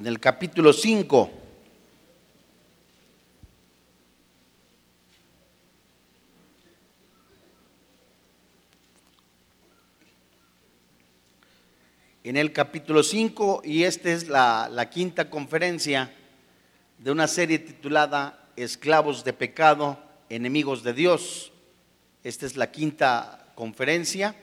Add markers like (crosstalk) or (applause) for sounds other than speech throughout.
en el capítulo 5. En el capítulo 5, y esta es la, la quinta conferencia de una serie titulada Esclavos de pecado, enemigos de Dios. Esta es la quinta conferencia.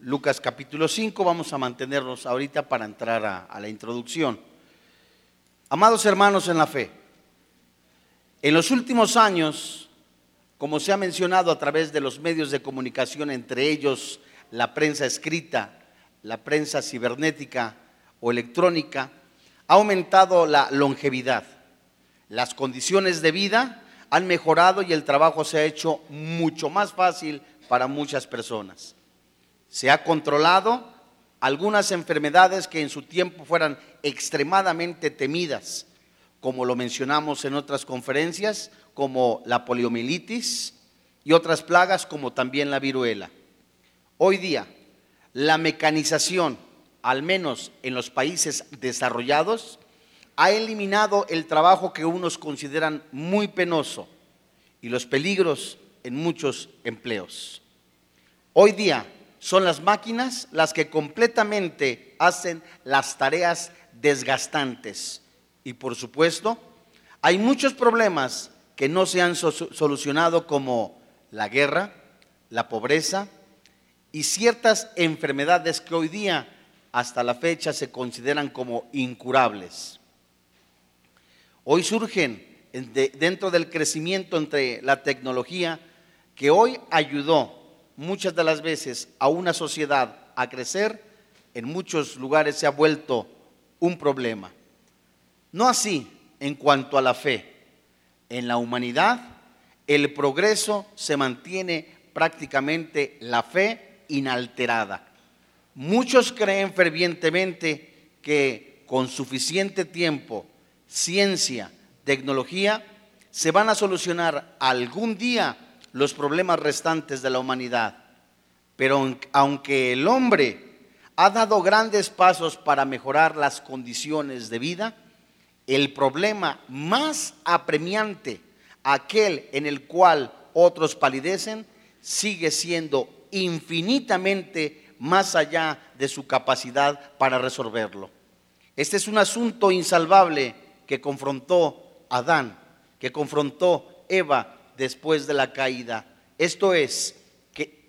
Lucas capítulo 5, vamos a mantenernos ahorita para entrar a, a, la introducción. Amados hermanos en la fe, en los últimos años, como se ha mencionado a través de los medios de comunicación, entre ellos la prensa escrita, la prensa cibernética o electrónica, ha aumentado la longevidad. Las condiciones de vida han mejorado y el trabajo se ha hecho mucho más fácil para muchas personas. Se ha controlado algunas enfermedades que en su tiempo fueran extremadamente temidas, como lo mencionamos en otras conferencias, como la poliomielitis y otras plagas como también la viruela. Hoy día, la mecanización, al menos en los países desarrollados, ha eliminado el trabajo que unos consideran muy penoso y los peligros en muchos empleos. Hoy día son las máquinas las que completamente hacen las tareas desgastantes y por supuesto hay muchos problemas que no se han solucionado como la guerra, la pobreza y ciertas enfermedades que hoy día hasta la fecha se consideran como incurables. Hoy surgen dentro del crecimiento entre la tecnología que hoy ayudó muchas de las veces a una sociedad a crecer, en muchos lugares se ha vuelto un problema. No así en cuanto a la fe. En la humanidad el progreso se mantiene prácticamente la fe inalterada. Muchos creen fervientemente que con suficiente tiempo, ciencia, tecnología, se van a solucionar algún día los problemas restantes de la humanidad. Pero aunque el hombre ha dado grandes pasos para mejorar las condiciones de vida, el problema más apremiante, aquel en el cual otros palidecen, sigue siendo infinitamente más allá de su capacidad para resolverlo. Este es un asunto insalvable que confrontó Adán, que confrontó Eva después de la caída. Esto es, que,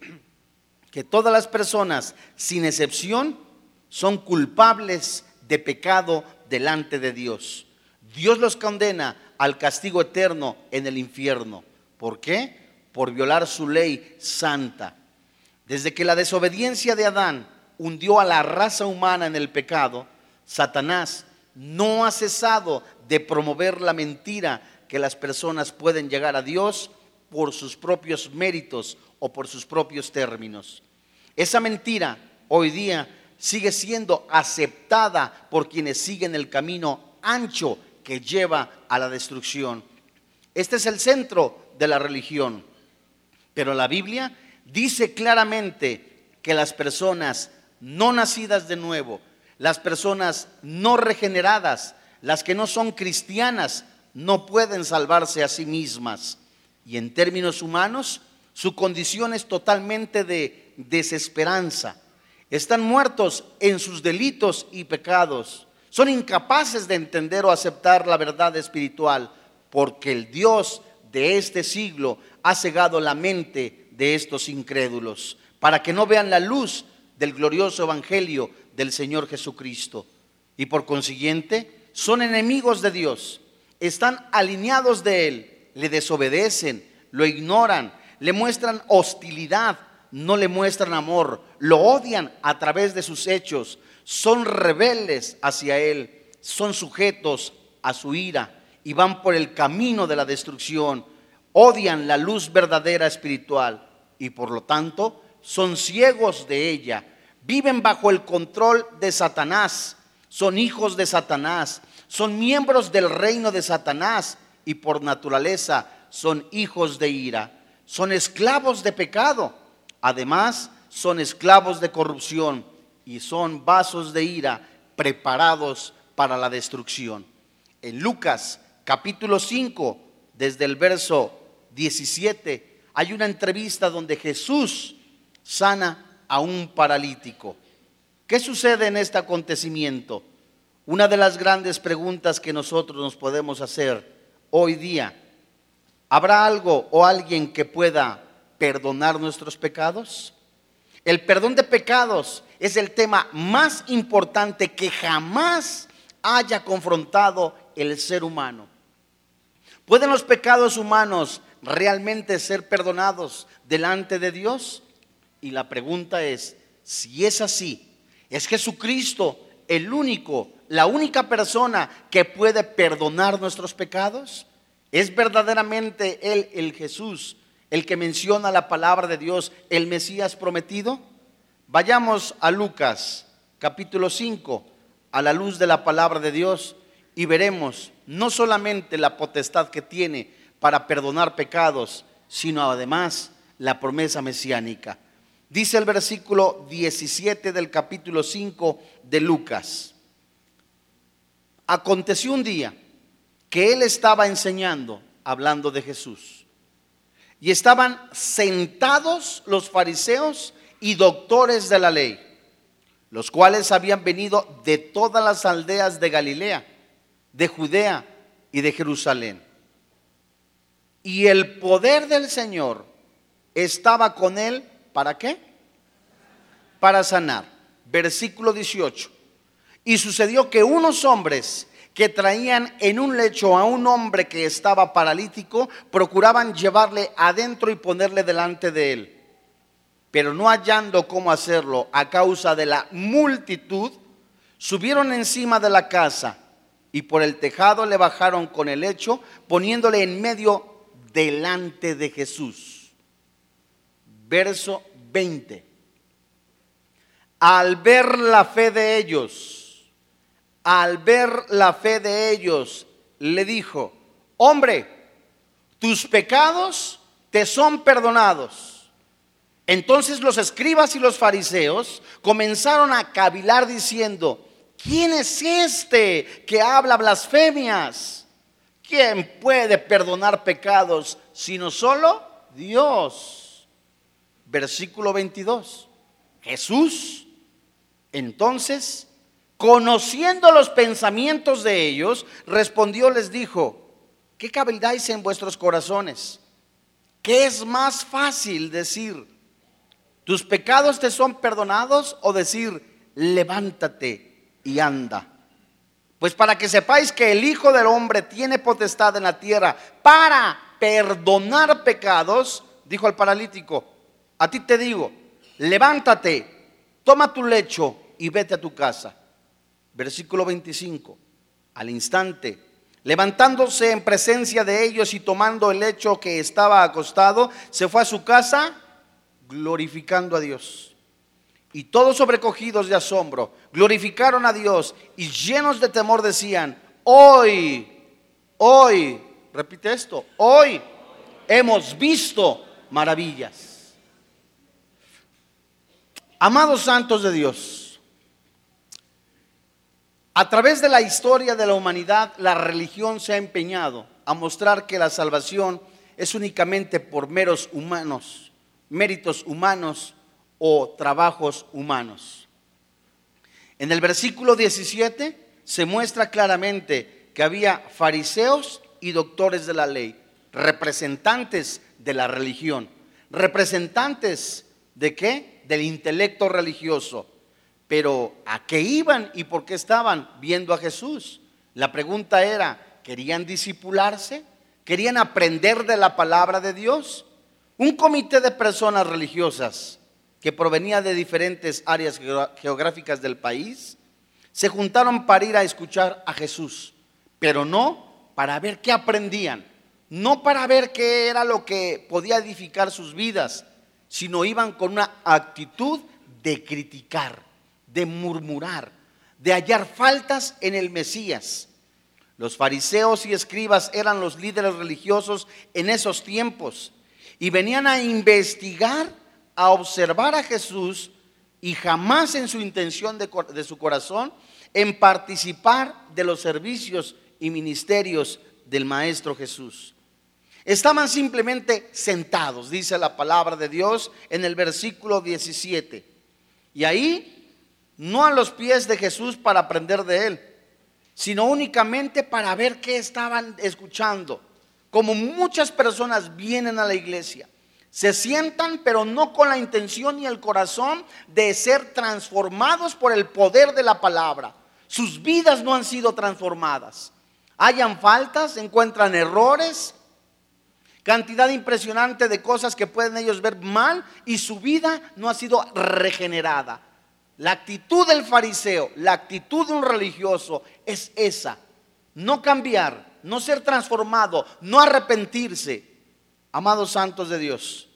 que todas las personas, sin excepción, son culpables de pecado delante de Dios. Dios los condena al castigo eterno en el infierno. ¿Por qué? Por violar su ley santa. Desde que la desobediencia de Adán hundió a la raza humana en el pecado, Satanás no ha cesado de promover la mentira que las personas pueden llegar a Dios por sus propios méritos o por sus propios términos. Esa mentira hoy día sigue siendo aceptada por quienes siguen el camino ancho que lleva a la destrucción. Este es el centro de la religión. Pero la Biblia dice claramente que las personas no nacidas de nuevo, las personas no regeneradas, las que no son cristianas, no pueden salvarse a sí mismas. Y en términos humanos, su condición es totalmente de desesperanza. Están muertos en sus delitos y pecados. Son incapaces de entender o aceptar la verdad espiritual porque el Dios de este siglo ha cegado la mente de estos incrédulos, para que no vean la luz del glorioso Evangelio del Señor Jesucristo. Y por consiguiente, son enemigos de Dios, están alineados de Él, le desobedecen, lo ignoran, le muestran hostilidad, no le muestran amor, lo odian a través de sus hechos, son rebeldes hacia Él, son sujetos a su ira y van por el camino de la destrucción, odian la luz verdadera espiritual y por lo tanto son ciegos de ella, viven bajo el control de Satanás, son hijos de Satanás, son miembros del reino de Satanás y por naturaleza son hijos de ira, son esclavos de pecado, además son esclavos de corrupción y son vasos de ira preparados para la destrucción. En Lucas capítulo 5, desde el verso 17, hay una entrevista donde Jesús sana a un paralítico. ¿Qué sucede en este acontecimiento? Una de las grandes preguntas que nosotros nos podemos hacer hoy día, ¿habrá algo o alguien que pueda perdonar nuestros pecados? El perdón de pecados es el tema más importante que jamás haya confrontado el ser humano. ¿Pueden los pecados humanos realmente ser perdonados delante de Dios? Y la pregunta es, si es así, ¿es Jesucristo el único, la única persona que puede perdonar nuestros pecados? ¿Es verdaderamente Él el Jesús, el que menciona la palabra de Dios, el Mesías prometido? Vayamos a Lucas capítulo 5, a la luz de la palabra de Dios, y veremos no solamente la potestad que tiene para perdonar pecados, sino además la promesa mesiánica. Dice el versículo 17 del capítulo 5 de Lucas. Aconteció un día que él estaba enseñando, hablando de Jesús, y estaban sentados los fariseos y doctores de la ley, los cuales habían venido de todas las aldeas de Galilea, de Judea y de Jerusalén. Y el poder del Señor estaba con él, ¿para qué? Para sanar. Versículo 18. Y sucedió que unos hombres que traían en un lecho a un hombre que estaba paralítico, procuraban llevarle adentro y ponerle delante de él pero no hallando cómo hacerlo a causa de la multitud, subieron encima de la casa y por el tejado le bajaron con el lecho, poniéndole en medio delante de Jesús. Verso 20. Al ver la fe de ellos, al ver la fe de ellos, le dijo, hombre, tus pecados te son perdonados. Entonces los escribas y los fariseos comenzaron a cavilar diciendo, ¿quién es este que habla blasfemias? ¿Quién puede perdonar pecados sino solo Dios? Versículo 22. Jesús, entonces, conociendo los pensamientos de ellos, respondió, les dijo, ¿qué caviláis en vuestros corazones? ¿Qué es más fácil decir? ¿Tus pecados te son perdonados o decir, levántate y anda? Pues para que sepáis que el Hijo del Hombre tiene potestad en la tierra para perdonar pecados, dijo al paralítico, a ti te digo, levántate, toma tu lecho y vete a tu casa. Versículo 25, al instante, levantándose en presencia de ellos y tomando el lecho que estaba acostado, se fue a su casa glorificando a Dios. Y todos sobrecogidos de asombro, glorificaron a Dios y llenos de temor decían, hoy, hoy, repite esto, hoy hemos visto maravillas. Amados santos de Dios, a través de la historia de la humanidad, la religión se ha empeñado a mostrar que la salvación es únicamente por meros humanos méritos humanos o trabajos humanos. En el versículo 17 se muestra claramente que había fariseos y doctores de la ley, representantes de la religión, representantes de qué? Del intelecto religioso. Pero ¿a qué iban y por qué estaban viendo a Jesús? La pregunta era, ¿querían disipularse? ¿Querían aprender de la palabra de Dios? Un comité de personas religiosas que provenía de diferentes áreas geográficas del país se juntaron para ir a escuchar a Jesús, pero no para ver qué aprendían, no para ver qué era lo que podía edificar sus vidas, sino iban con una actitud de criticar, de murmurar, de hallar faltas en el Mesías. Los fariseos y escribas eran los líderes religiosos en esos tiempos y venían a investigar, a observar a Jesús y jamás en su intención de, de su corazón en participar de los servicios y ministerios del Maestro Jesús. Estaban simplemente sentados, dice la palabra de Dios en el versículo 17. Y ahí, no a los pies de Jesús para aprender de él, sino únicamente para ver qué estaban escuchando. Como muchas personas vienen a la iglesia, se sientan, pero no con la intención y el corazón de ser transformados por el poder de la palabra. Sus vidas no han sido transformadas. Hayan faltas, encuentran errores, cantidad impresionante de cosas que pueden ellos ver mal y su vida no ha sido regenerada. La actitud del fariseo, la actitud de un religioso es esa. No cambiar, no ser transformado, no arrepentirse. Amados santos de Dios,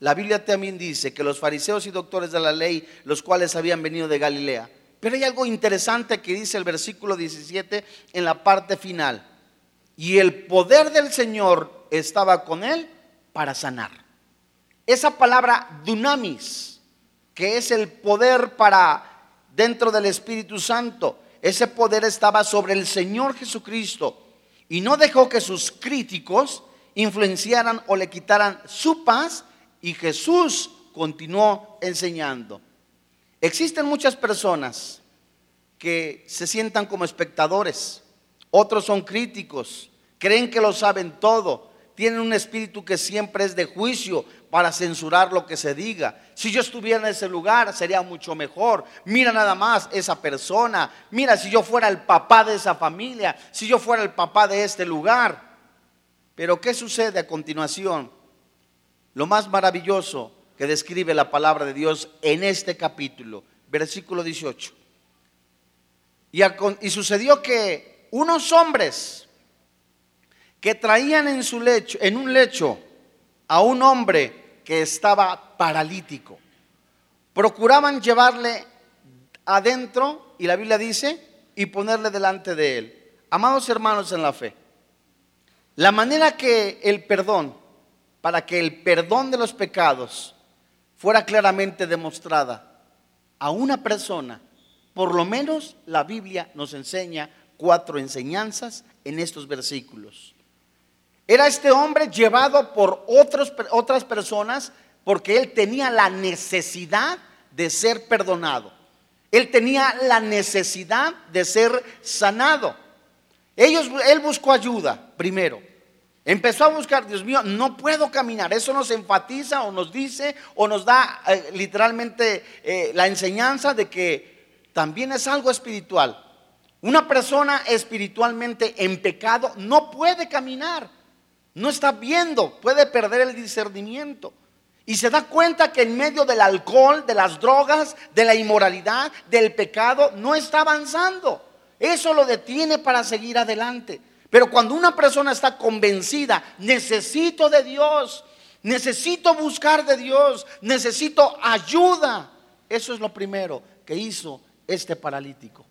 la Biblia también dice que los fariseos y doctores de la ley, los cuales habían venido de Galilea, pero hay algo interesante que dice el versículo 17 en la parte final. Y el poder del Señor estaba con él para sanar. Esa palabra dunamis, que es el poder para dentro del Espíritu Santo, ese poder estaba sobre el Señor Jesucristo. Y no dejó que sus críticos influenciaran o le quitaran su paz y Jesús continuó enseñando. Existen muchas personas que se sientan como espectadores, otros son críticos, creen que lo saben todo, tienen un espíritu que siempre es de juicio para censurar lo que se diga. Si yo estuviera en ese lugar sería mucho mejor. Mira nada más esa persona. Mira si yo fuera el papá de esa familia, si yo fuera el papá de este lugar. Pero ¿qué sucede a continuación? Lo más maravilloso que describe la palabra de Dios en este capítulo, versículo 18. Y, y sucedió que unos hombres que traían en su lecho, en un lecho, a un hombre que estaba paralítico. Procuraban llevarle adentro, y la Biblia dice, y ponerle delante de él. Amados hermanos en la fe, la manera que el perdón, para que el perdón de los pecados fuera claramente demostrada a una persona, por lo menos la Biblia nos enseña cuatro enseñanzas en estos versículos. Era este hombre llevado por otros, otras personas porque él tenía la necesidad de ser perdonado. Él tenía la necesidad de ser sanado. Ellos, él buscó ayuda primero. Empezó a buscar, Dios mío, no puedo caminar. Eso nos enfatiza o nos dice o nos da eh, literalmente eh, la enseñanza de que también es algo espiritual. Una persona espiritualmente en pecado no puede caminar. No está viendo, puede perder el discernimiento. Y se da cuenta que en medio del alcohol, de las drogas, de la inmoralidad, del pecado, no está avanzando. Eso lo detiene para seguir adelante. Pero cuando una persona está convencida, necesito de Dios, necesito buscar de Dios, necesito ayuda. Eso es lo primero que hizo este paralítico.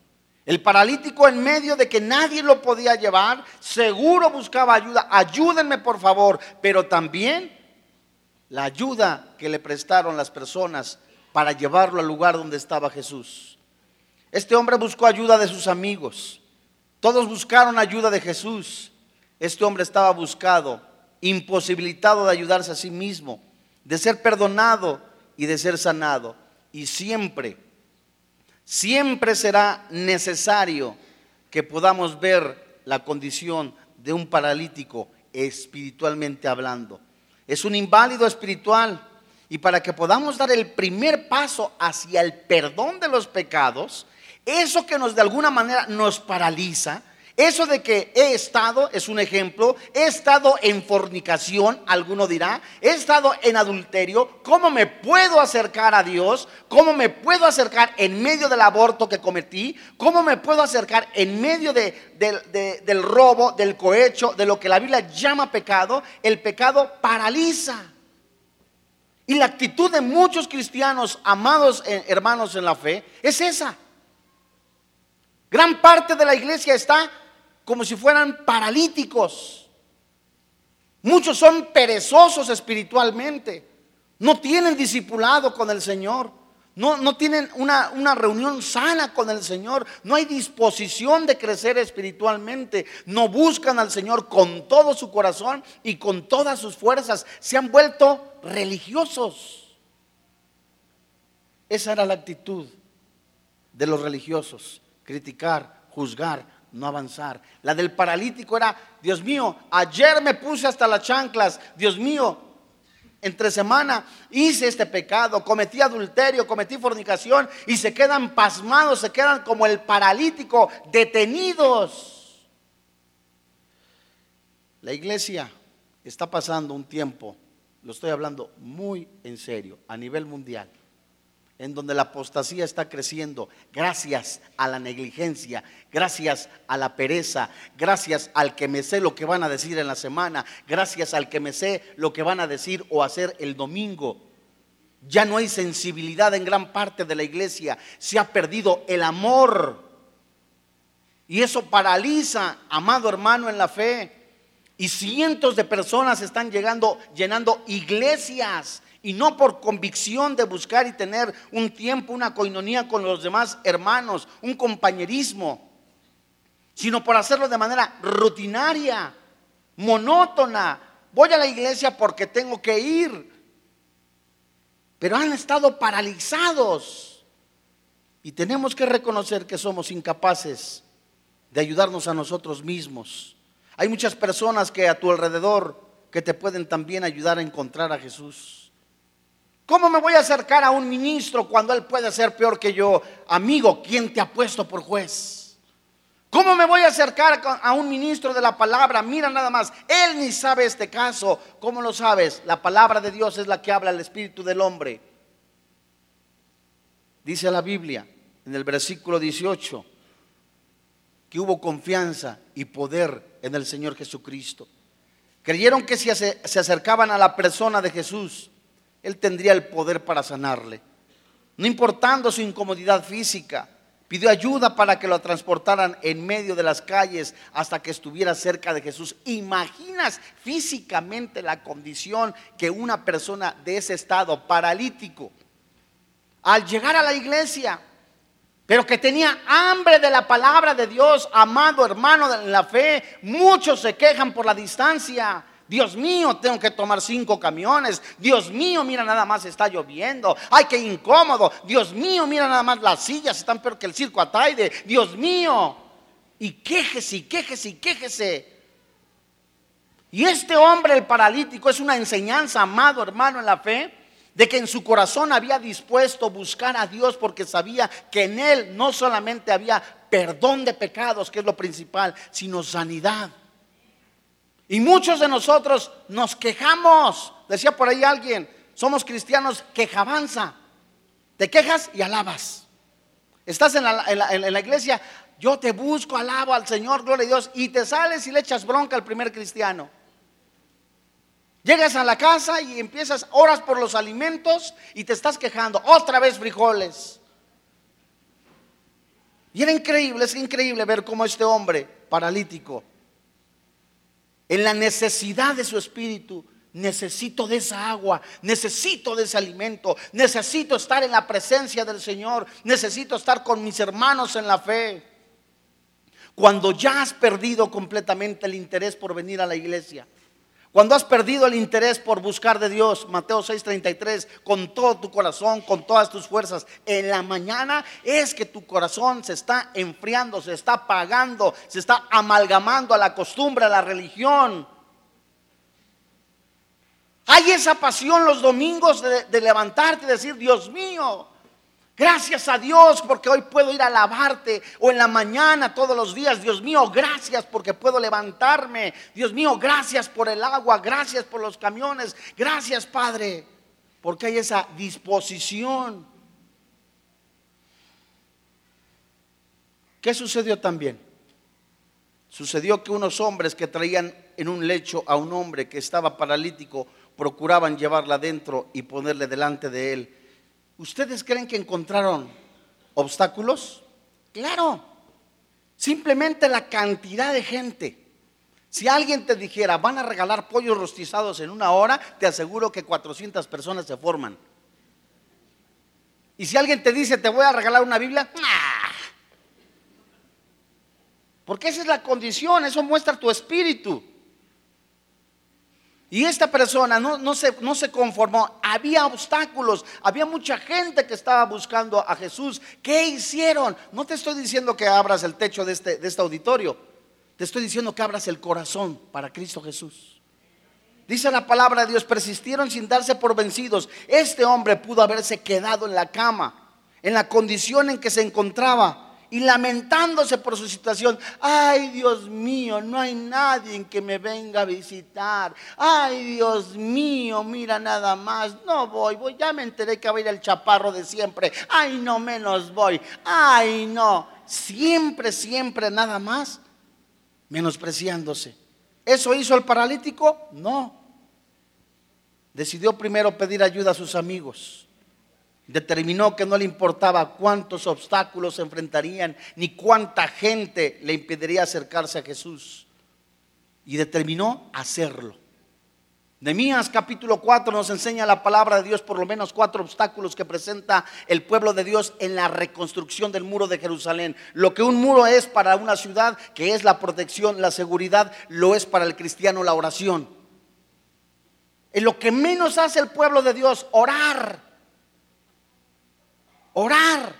El paralítico en medio de que nadie lo podía llevar, seguro buscaba ayuda. Ayúdenme por favor. Pero también la ayuda que le prestaron las personas para llevarlo al lugar donde estaba Jesús. Este hombre buscó ayuda de sus amigos. Todos buscaron ayuda de Jesús. Este hombre estaba buscado, imposibilitado de ayudarse a sí mismo, de ser perdonado y de ser sanado. Y siempre Siempre será necesario que podamos ver la condición de un paralítico espiritualmente hablando. Es un inválido espiritual. Y para que podamos dar el primer paso hacia el perdón de los pecados, eso que nos de alguna manera nos paraliza, eso de que he estado, es un ejemplo, he estado en fornicación, alguno dirá, he estado en adulterio, ¿cómo me puedo acercar a Dios? ¿Cómo me puedo acercar en medio del aborto que cometí? ¿Cómo me puedo acercar en medio del robo, del cohecho, de lo que la Biblia llama pecado? El pecado paraliza. Y la actitud de muchos cristianos, amados eh, hermanos en la fe, es esa. Gran parte de la iglesia está como si fueran paralíticos. Muchos son perezosos espiritualmente. No tienen discipulado con el Señor. No, no tienen una, una, reunión sana con el Señor. No hay disposición de crecer espiritualmente. No buscan al Señor con todo su corazón y con todas sus fuerzas. Se han vuelto religiosos. Esa era la actitud de los religiosos. Criticar, juzgar, no avanzar. La del paralítico era, Dios mío, ayer me puse hasta las chanclas. Dios mío, entre semana hice este pecado, cometí adulterio, cometí fornicación y se quedan pasmados, se quedan como el paralítico, detenidos. La iglesia está pasando un tiempo, lo estoy hablando muy en serio, a nivel mundial, en donde la apostasía está creciendo gracias a la negligencia, gracias a la pereza, gracias al que me sé lo que van a decir en la semana, gracias al que me sé lo que van a decir o hacer el domingo. Ya no hay sensibilidad en gran parte de la iglesia, se ha perdido el amor. Y eso paraliza, amado hermano, en la fe. Y cientos de personas están llegando, llenando iglesias y no por convicción de buscar y tener un tiempo, una coinonía con los demás hermanos, un compañerismo, sino por hacerlo de manera rutinaria, monótona. Voy a la iglesia porque tengo que ir. Pero han estado paralizados. Y tenemos que reconocer que somos incapaces de ayudarnos a nosotros mismos. Hay muchas personas que a tu alrededor que te pueden también ayudar a encontrar a Jesús. ¿Cómo me voy a acercar a un ministro cuando él puede ser peor que yo? Amigo, ¿quién te ha puesto por juez? ¿Cómo me voy a acercar a un ministro de la palabra? Mira nada más, él ni sabe este caso. ¿Cómo lo sabes? La palabra de Dios es la que habla el espíritu del hombre. Dice la Biblia en el versículo 18 que hubo confianza y poder en el Señor Jesucristo. Creyeron que si se acercaban a la persona de Jesús, él tendría el poder para sanarle. No importando su incomodidad física, pidió ayuda para que lo transportaran en medio de las calles hasta que estuviera cerca de Jesús. ¿Imaginas físicamente la condición que una persona de ese estado paralítico, al llegar a la iglesia, pero que tenía hambre de la palabra de Dios, amado hermano de la fe, muchos se quejan por la distancia, Dios mío, tengo que tomar cinco camiones. Dios mío, mira nada más está lloviendo. Ay, qué incómodo. Dios mío, mira nada más las sillas están peor que el circo Ataide. Dios mío. Y quéjese, y quéjese, y quéjese. Y este hombre, el paralítico, es una enseñanza, amado hermano en la fe, de que en su corazón había dispuesto buscar a Dios porque sabía que en él no solamente había perdón de pecados, que es lo principal, sino sanidad. Y muchos de nosotros nos quejamos. Decía por ahí alguien, somos cristianos quejabanza. Te quejas y alabas. Estás en la, iglesia, yo te busco, alabo al Señor, gloria a Dios, y te sales y le echas bronca al primer cristiano. Llegas a la casa y empiezas, horas por los alimentos y te estás quejando. Otra vez frijoles. Y era increíble, es increíble ver cómo este hombre paralítico en la necesidad de su espíritu. Necesito de esa agua, necesito de ese alimento, necesito estar en la presencia del Señor, necesito estar con mis hermanos en la fe. Cuando ya has perdido completamente el interés por venir a la iglesia, cuando has perdido el interés por buscar de Dios, Mateo 6:33, con todo tu corazón, con todas tus fuerzas, en la mañana es que tu corazón se está enfriando, se está apagando, se está amalgamando a la costumbre, a la religión. Hay esa pasión los domingos de, de levantarte y decir, Dios mío, Gracias a Dios porque hoy puedo ir a lavarte o en la mañana todos los días. Dios mío, gracias porque puedo levantarme. Dios mío, gracias por el agua, gracias por los camiones. Gracias, Padre, porque hay esa disposición. ¿Qué sucedió también? Sucedió que unos hombres que traían en un lecho a un hombre que estaba paralítico procuraban llevarla adentro y ponerle delante de él ¿Ustedes creen que encontraron obstáculos? Claro. Simplemente la cantidad de gente. Si alguien te dijera, van a regalar pollos rostizados en una hora, te aseguro que 400 personas se forman. Y si alguien te dice, te voy a regalar una Biblia, ¡ah! porque esa es la condición, eso muestra tu espíritu. Y esta persona no, no, se, no, se, conformó, había obstáculos, había mucha gente que estaba buscando a Jesús. ¿Qué hicieron? No te estoy diciendo que abras el techo de este, de este auditorio, te estoy diciendo que abras el corazón para Cristo Jesús. Dice la palabra de Dios, persistieron sin darse por vencidos. Este hombre pudo haberse quedado en la cama, en la condición en que se encontraba y lamentándose por su situación. Ay, Dios mío, no hay nadie que me venga a visitar. Ay, Dios mío, mira nada más. No voy, voy, ya me enteré que va a ir el chaparro de siempre. Ay, no menos voy. Ay, no. Siempre, siempre nada más menospreciándose. ¿Eso hizo el paralítico? No. Decidió primero pedir ayuda a sus amigos determinó que no le importaba cuántos obstáculos se enfrentarían, ni cuánta gente le impediría acercarse a Jesús. Y determinó hacerlo. Nemías capítulo 4 nos enseña la palabra de Dios por lo menos cuatro obstáculos que presenta el pueblo de Dios en la reconstrucción del muro de Jerusalén. Lo que un muro es para una ciudad, que es la protección, la seguridad, lo es para el cristiano la oración. En lo que menos hace el pueblo de Dios, orar orar.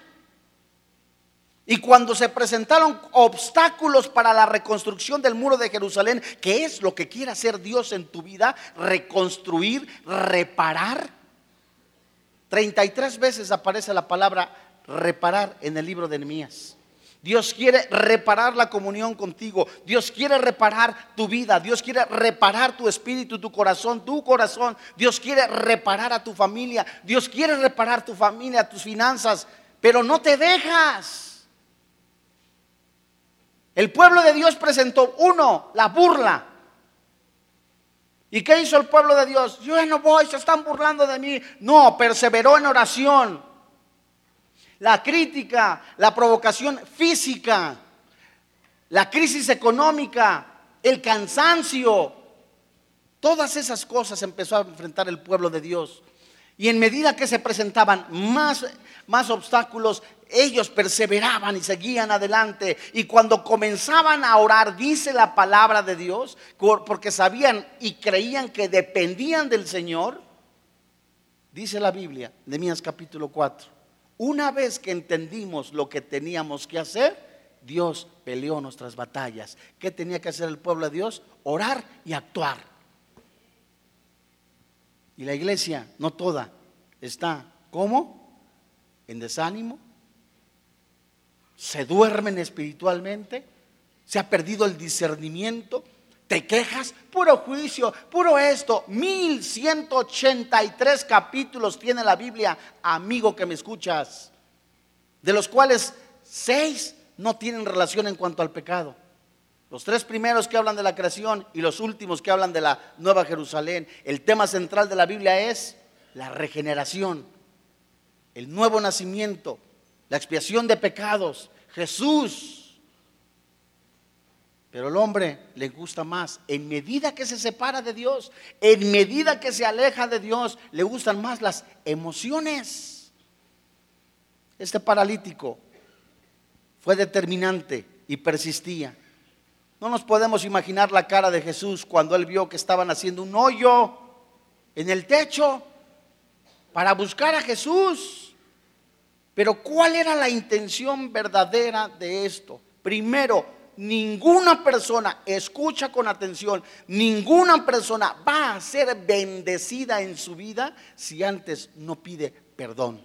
Y cuando se presentaron obstáculos para la reconstrucción del muro de Jerusalén, que es lo que quiere hacer Dios en tu vida, reconstruir, reparar. 33 veces aparece la palabra reparar en el libro de Nehemías. Dios quiere reparar la comunión contigo. Dios quiere reparar tu vida. Dios quiere reparar tu espíritu, tu corazón, tu corazón. Dios quiere reparar a tu familia. Dios quiere reparar tu familia, tus finanzas. Pero no te dejas. El pueblo de Dios presentó, uno, la burla. ¿Y qué hizo el pueblo de Dios? Yo no voy, se están burlando de mí. No, perseveró en oración la crítica, la provocación física, la crisis económica, el cansancio. Todas esas cosas empezó a enfrentar el pueblo de Dios. Y en medida que se presentaban más, más obstáculos, ellos perseveraban y seguían adelante. Y cuando comenzaban a orar, dice la palabra de Dios, porque sabían y creían que dependían del Señor, dice la Biblia, de capítulo 4 una vez que entendimos lo que teníamos que hacer, Dios peleó nuestras batallas. ¿Qué tenía que hacer el pueblo de Dios? Orar y actuar. Y la iglesia, no toda, está ¿cómo? En desánimo. Se duermen espiritualmente. Se ha perdido el discernimiento te quejas, puro juicio, puro esto. 1183 capítulos tiene la Biblia, amigo que me escuchas, de los cuales seis no tienen relación en cuanto al pecado. Los tres primeros que hablan de la creación y los últimos que hablan de la nueva Jerusalén. El tema central de la Biblia es la regeneración, el nuevo nacimiento, la expiación de pecados. Jesús pero el hombre le gusta más. En medida que se separa de Dios, en medida que se aleja de Dios, le gustan más las emociones. Este paralítico fue determinante y persistía. No nos podemos imaginar la cara de Jesús cuando él vio que estaban haciendo un hoyo en el techo para buscar a Jesús. Pero ¿cuál era la intención verdadera de esto? Primero, ninguna persona, escucha con atención, ninguna persona va a ser bendecida en su vida si antes no pide perdón.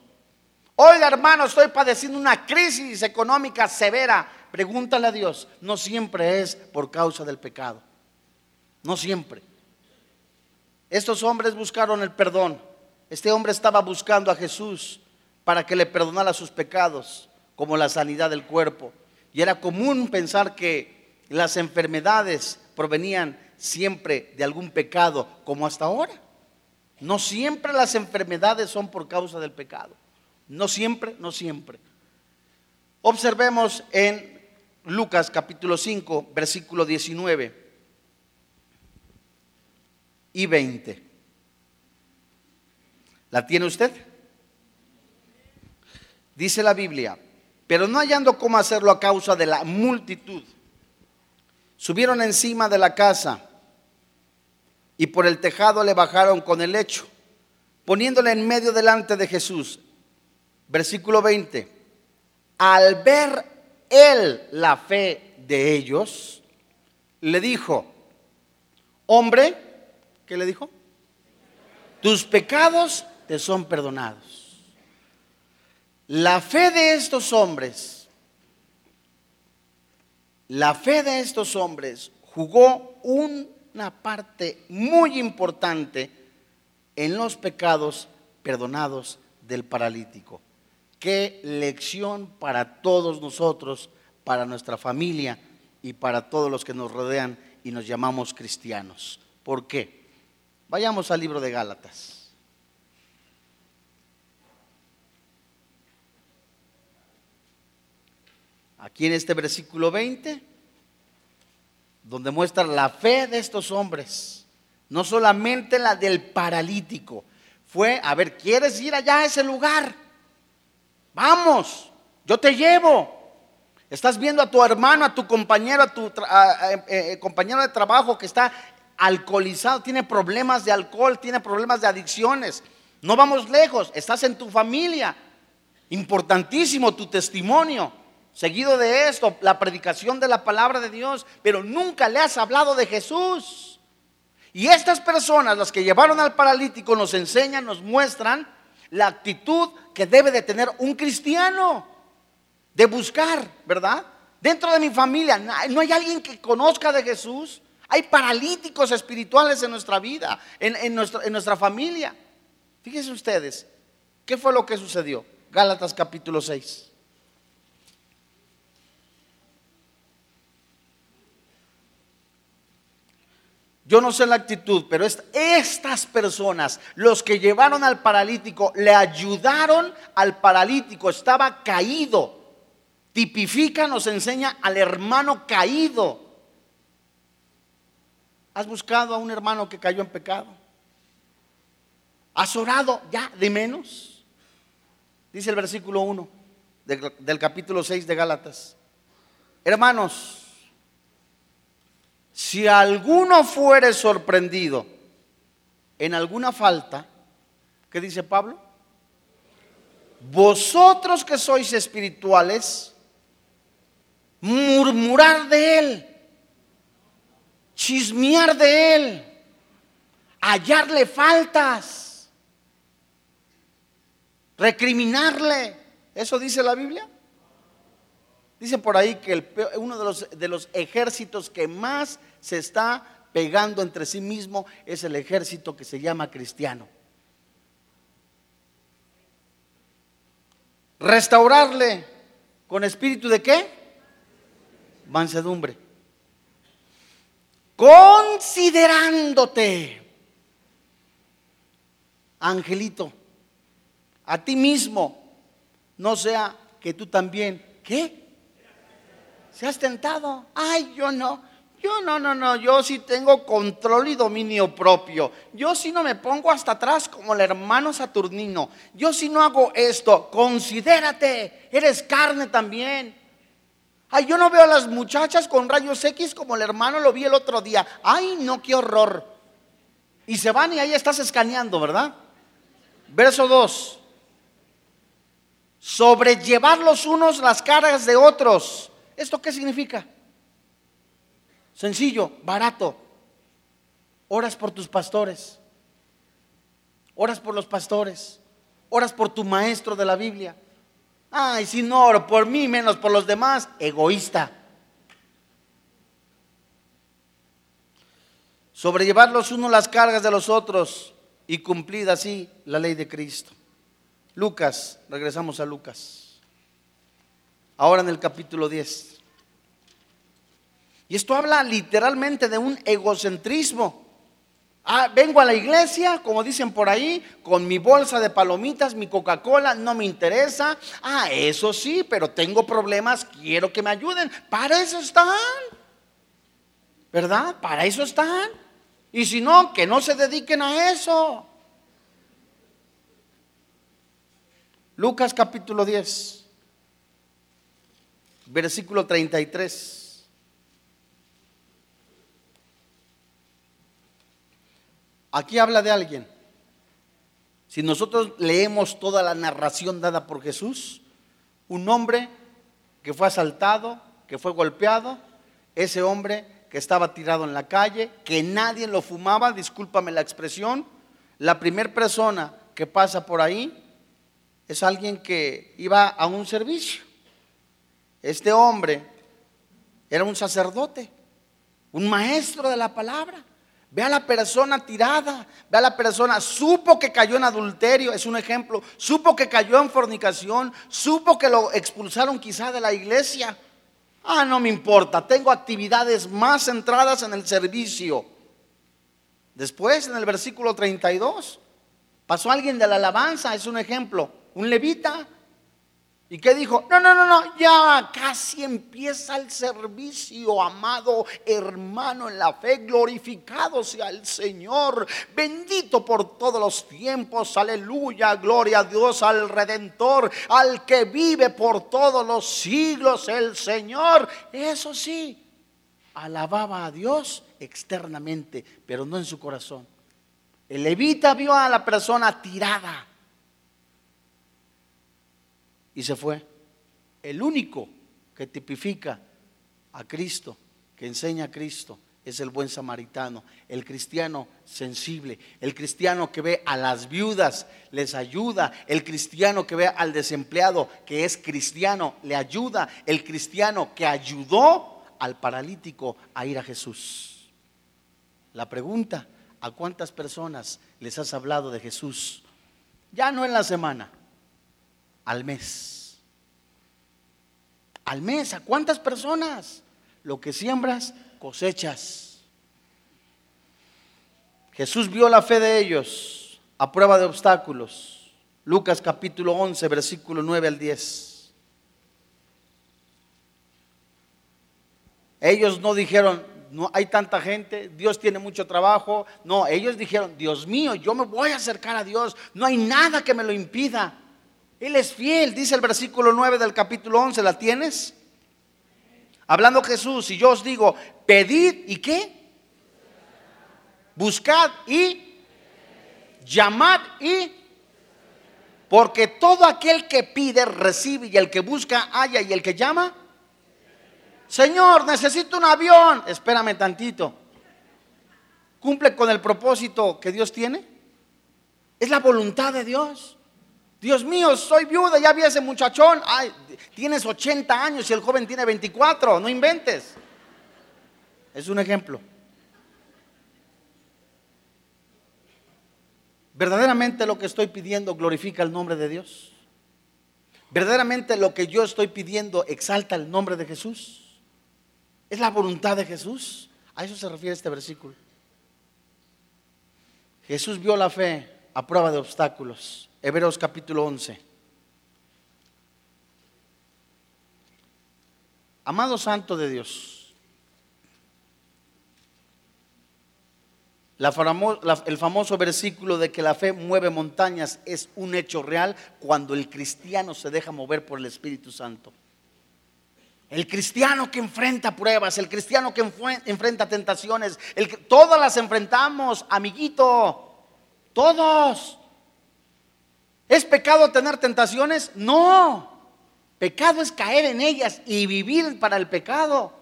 Oiga hermano, estoy padeciendo una crisis económica severa. Pregúntale a Dios. No siempre es por causa del pecado. No siempre. Estos hombres buscaron el perdón. Este hombre estaba buscando a Jesús para que le perdonara sus pecados, como la sanidad del cuerpo. Y era común pensar que las enfermedades provenían siempre de algún pecado, como hasta ahora. No siempre las enfermedades son por causa del pecado. No siempre, no siempre. Observemos en Lucas capítulo 5, versículo 19 y 20. ¿La tiene usted? Dice la Biblia, pero no hallando cómo hacerlo a causa de la multitud, subieron encima de la casa y por el tejado le bajaron con el lecho, poniéndole en medio delante de Jesús. Versículo 20. Al ver él la fe de ellos, le dijo, hombre, ¿qué le dijo? Tus pecados te son perdonados. La fe de estos hombres, la fe de estos hombres jugó una parte muy importante en los pecados perdonados del paralítico. Qué lección para todos nosotros, para nuestra familia y para todos los que nos rodean y nos llamamos cristianos. ¿Por qué? Vayamos al libro de Gálatas. Aquí en este versículo 20, donde muestra la fe de estos hombres, no solamente la del paralítico, fue, a ver, ¿quieres ir allá a ese lugar? Vamos, yo te llevo. Estás viendo a tu hermano, a tu compañero, a tu eh, eh, compañero de trabajo que está alcoholizado, tiene problemas de alcohol, tiene problemas de adicciones. No vamos lejos, estás en tu familia. Importantísimo tu testimonio. Seguido de esto, la predicación de la palabra de Dios, pero nunca le has hablado de Jesús. Y estas personas, las que llevaron al paralítico, nos enseñan, nos muestran la actitud que debe de tener un cristiano, de buscar, ¿verdad? Dentro de mi familia no hay alguien que conozca de Jesús. Hay paralíticos espirituales en nuestra vida, en, en nuestra familia. Fíjense ustedes, ¿qué fue lo que sucedió? Gálatas capítulo 6. Yo no sé la actitud, pero estas personas, los que llevaron al paralítico, le ayudaron al paralítico, estaba caído. Tipifica, nos enseña al hermano caído. ¿Has buscado a un hermano que cayó en pecado? ¿Has orado ya de menos? Dice el versículo 1 del capítulo 6 de Gálatas. Hermanos, si alguno fuere sorprendido en alguna falta, ¿qué dice Pablo? Vosotros que sois espirituales, murmurar de él, chismear de él, hallarle faltas, recriminarle. ¿Eso dice la Biblia? Dicen por ahí que uno de los, de los ejércitos que más se está pegando entre sí mismo es el ejército que se llama cristiano. Restaurarle con espíritu de qué? Mansedumbre. Considerándote, angelito, a ti mismo, no sea que tú también, ¿qué? ¿Se tentado? Ay, yo no. Yo no, no, no, yo sí tengo control y dominio propio. Yo sí no me pongo hasta atrás como el hermano Saturnino. Yo sí no hago esto. Considérate, eres carne también. Ay, yo no veo a las muchachas con rayos X como el hermano lo vi el otro día. Ay, no, qué horror. Y se van y ahí estás escaneando, ¿verdad? Verso 2. Sobrellevar los unos las cargas de otros ¿Esto qué significa? Sencillo, barato. Oras por tus pastores. Oras por los pastores. Oras por tu maestro de la Biblia. Ay, si no oro por mí, menos por los demás, egoísta. Sobrellevar los unos las cargas de los otros y cumplir así la ley de Cristo. Lucas, regresamos a Lucas. Ahora en el capítulo 10. Y esto habla literalmente de un egocentrismo. Ah, vengo a la iglesia, como dicen por ahí, con mi bolsa de palomitas, mi Coca-Cola, no me interesa. Ah, eso sí, pero tengo problemas, quiero que me ayuden. Para eso están. ¿Verdad? Para eso están. Y si no, que no se dediquen a eso. Lucas capítulo 10, versículo 33. Aquí habla de alguien. Si nosotros leemos toda la narración dada por Jesús, un hombre que fue asaltado, que fue golpeado, ese hombre que estaba tirado en la calle, que nadie lo fumaba, discúlpame la expresión, la primera persona que pasa por ahí es alguien que iba a un servicio. Este hombre era un sacerdote, un maestro de la palabra. Ve a la persona tirada, ve a la persona, supo que cayó en adulterio, es un ejemplo, supo que cayó en fornicación, supo que lo expulsaron quizá de la iglesia. Ah, no me importa, tengo actividades más centradas en el servicio. Después, en el versículo 32, pasó alguien de la alabanza, es un ejemplo un levita. ¿Y qué dijo? No, no, no, no, ya casi empieza el servicio, amado hermano en la fe, glorificado sea el Señor, bendito por todos los tiempos, aleluya, gloria a Dios, al Redentor, al que vive por todos los siglos, el Señor. Eso sí, alababa a Dios externamente, pero no en su corazón. El levita vio a la persona tirada y se fue. El único que tipifica a Cristo, que enseña a Cristo, es el buen samaritano, el cristiano sensible, el cristiano que ve a las viudas, les ayuda, el cristiano que ve al desempleado, que es cristiano, le ayuda, el cristiano que ayudó al paralítico a ir a Jesús. La pregunta, ¿a cuántas personas les has hablado de Jesús? Ya no en la semana, al mes. Al mes, ¿a cuántas personas? Lo que siembras, cosechas. Jesús vio la fe de ellos a prueba de obstáculos. Lucas capítulo 11, versículo 9 al 10. Ellos no dijeron, no hay tanta gente, Dios tiene mucho trabajo. No, ellos dijeron, Dios mío, yo me voy a acercar a Dios, no hay nada que me lo impida. Él es fiel, dice el versículo 9 del capítulo 11, ¿la tienes? Hablando Jesús, y yo os digo, pedid y qué? Buscad y llamad y... Porque todo aquel que pide recibe y el que busca halla y el que llama... Señor, necesito un avión. Espérame tantito. ¿Cumple con el propósito que Dios tiene? Es la voluntad de Dios. Dios mío, soy viuda, ya vi ese muchachón. Ay, tienes 80 años y el joven tiene 24, no inventes. Es un ejemplo. ¿Verdaderamente lo que estoy pidiendo glorifica el nombre de Dios? ¿Verdaderamente lo que yo estoy pidiendo exalta el nombre de Jesús? ¿Es la voluntad de Jesús? A eso se refiere este versículo. Jesús vio la fe a prueba de obstáculos Hebreos capítulo 11. Amado Santo de Dios, el famoso versículo de que la fe mueve montañas es un hecho real cuando el cristiano se deja mover por el Espíritu Santo. El cristiano que enfrenta pruebas, el cristiano que enfrenta tentaciones, el todas las enfrentamos, amiguito, todos. ¿Es pecado tener tentaciones? No. Pecado es caer en ellas y vivir para el pecado.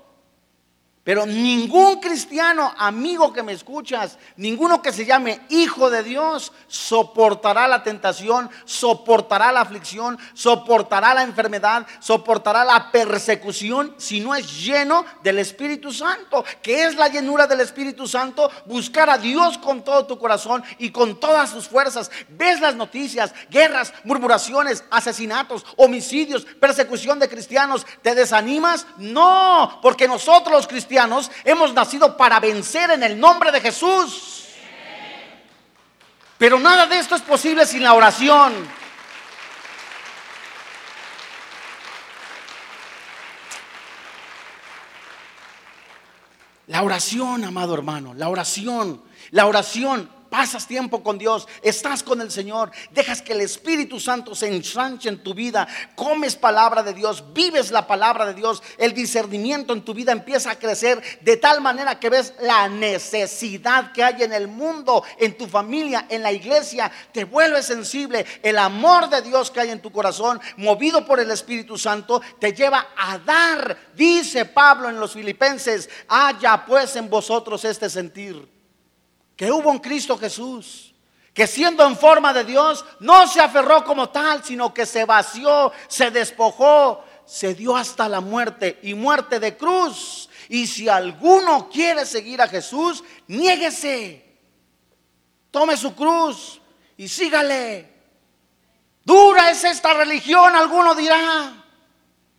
Pero ningún cristiano, amigo que me escuchas, ninguno que se llame hijo de Dios, soportará la tentación, soportará la aflicción, soportará la enfermedad, soportará la persecución si no es lleno del Espíritu Santo. que es la llenura del Espíritu Santo? Buscar a Dios con todo tu corazón y con todas sus fuerzas. Ves las noticias, guerras, murmuraciones, asesinatos, homicidios, persecución de cristianos. ¿Te desanimas? No, porque nosotros los cristianos hemos nacido para vencer en el nombre de Jesús. Pero nada de esto es posible sin la oración. La oración, amado hermano, la oración, la oración pasas tiempo con Dios, estás con el Señor, dejas que el Espíritu Santo se ensanche en tu vida, comes palabra de Dios, vives la palabra de Dios, el discernimiento en tu vida empieza a crecer de tal manera que ves la necesidad que hay en el mundo, en tu familia, en la iglesia, te vuelves sensible, el amor de Dios que hay en tu corazón, movido por el Espíritu Santo, te lleva a dar, dice Pablo en los filipenses, haya pues en vosotros este sentir que hubo en Cristo Jesús, que siendo en forma de Dios, no se aferró como tal, sino que se vació, se despojó, se dio hasta la muerte y muerte de cruz. Y si alguno quiere seguir a Jesús, niéguese, tome su cruz y sígale. Dura es esta religión, alguno dirá.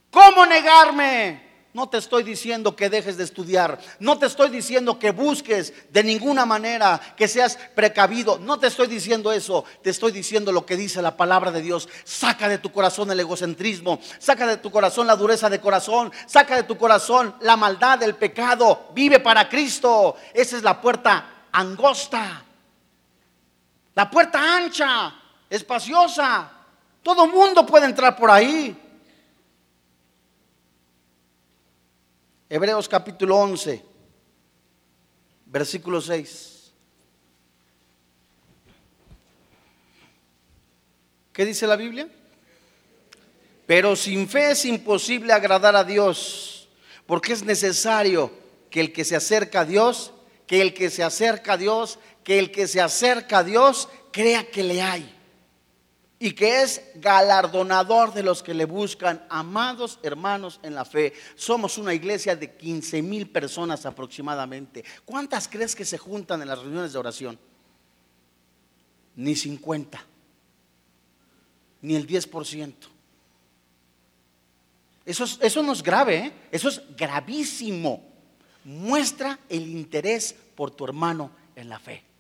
¿Cómo negarme? No te estoy diciendo que dejes de estudiar. No te estoy diciendo que busques de ninguna manera, que seas precavido. No te estoy diciendo eso. Te estoy diciendo lo que dice la palabra de Dios. Saca de tu corazón el egocentrismo. Saca de tu corazón la dureza de corazón. Saca de tu corazón la maldad, del pecado. Vive para Cristo. Esa es la puerta angosta. La puerta ancha, espaciosa. Todo mundo puede entrar por ahí. Hebreos capítulo 11, versículo 6. ¿Qué dice la Biblia? Pero sin fe es imposible agradar a Dios, porque es necesario que el que se acerca a Dios, que el que se acerca a Dios, que el que se acerca a Dios crea que le hay y que es galardonador de los que le buscan. Amados hermanos en la fe, somos una iglesia de 15 mil personas aproximadamente. ¿Cuántas crees que se juntan en las reuniones de oración? Ni 50, ni el 10%. Eso, eso no es grave, ¿eh? eso es gravísimo. Muestra el interés por tu hermano en la fe.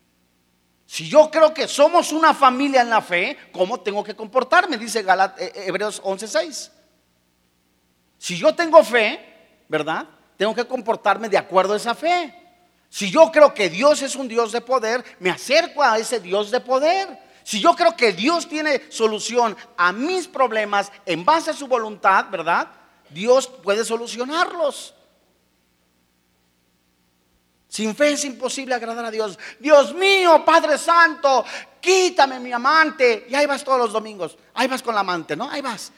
Si yo creo que somos una familia en la fe, ¿cómo tengo que comportarme? Dice Galat, eh, eh, Hebreos 11:6. Si yo tengo fe, ¿verdad? Tengo que comportarme de acuerdo a esa fe. Si yo creo que Dios es un Dios de poder, me acerco a ese Dios de poder. Si yo creo que Dios tiene solución a mis problemas en base a su voluntad, ¿verdad? Dios puede solucionarlos. Sin fe es imposible agradar a Dios. Dios mío, Padre Santo, quítame mi amante. Y ahí vas todos los domingos. Ahí vas con la amante, ¿no? Ahí vas.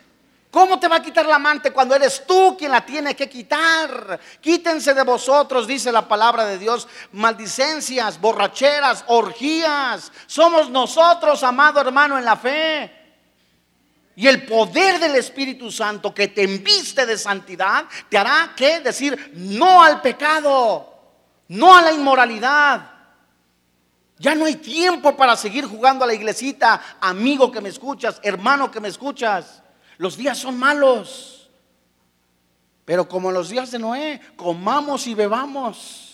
¿Cómo te va a quitar la amante cuando eres tú quien la tiene que quitar? Quítense de vosotros, dice la palabra de Dios, maldicencias, borracheras, orgías. Somos nosotros, amado hermano, en la fe. Y el poder del Espíritu Santo que te enviste de santidad te hará que decir no al pecado no a la inmoralidad. Ya no hay tiempo para seguir jugando a la iglesita, amigo que me escuchas, hermano que me escuchas. Los días son malos. Pero como los días de Noé, comamos y bebamos.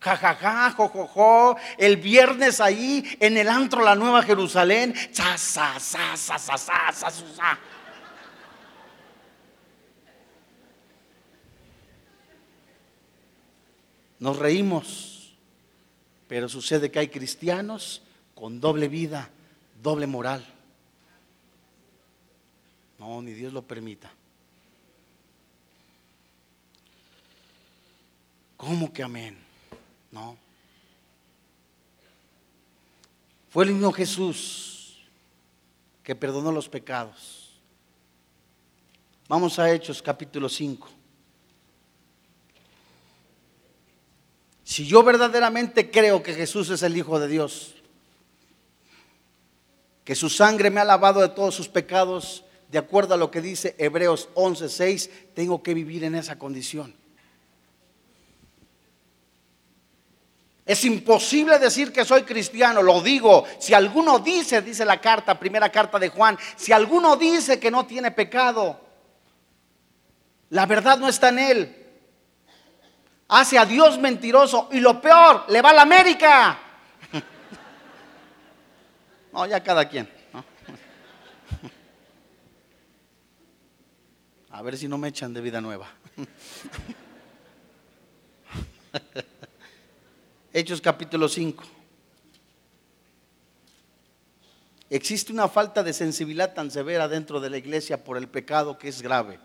Ja, ja, ja, jo, jo. El viernes ahí en el antro La Nueva Jerusalén. Sa, sa, sa, sa, sa, sa, sa, sa. Nos reímos, pero sucede que hay cristianos con doble vida, doble moral. No, ni Dios lo permita. ¿Cómo que amén? No. Fue el mismo Jesús que perdonó los pecados. Vamos a Hechos capítulo 5. Si yo verdaderamente creo que Jesús es el Hijo de Dios, que su sangre me ha lavado de todos sus pecados, de acuerdo a lo que dice Hebreos 11:6, tengo que vivir en esa condición. Es imposible decir que soy cristiano, lo digo. Si alguno dice, dice la carta, primera carta de Juan, si alguno dice que no tiene pecado, la verdad no está en él hace a Dios mentiroso y lo peor, le va a la América. (laughs) No, ya cada quien. (laughs) A ver si no me echan de vida nueva. (laughs) Hechos capítulo 5. Existe una falta de sensibilidad tan severa dentro de la iglesia por el pecado que es grave.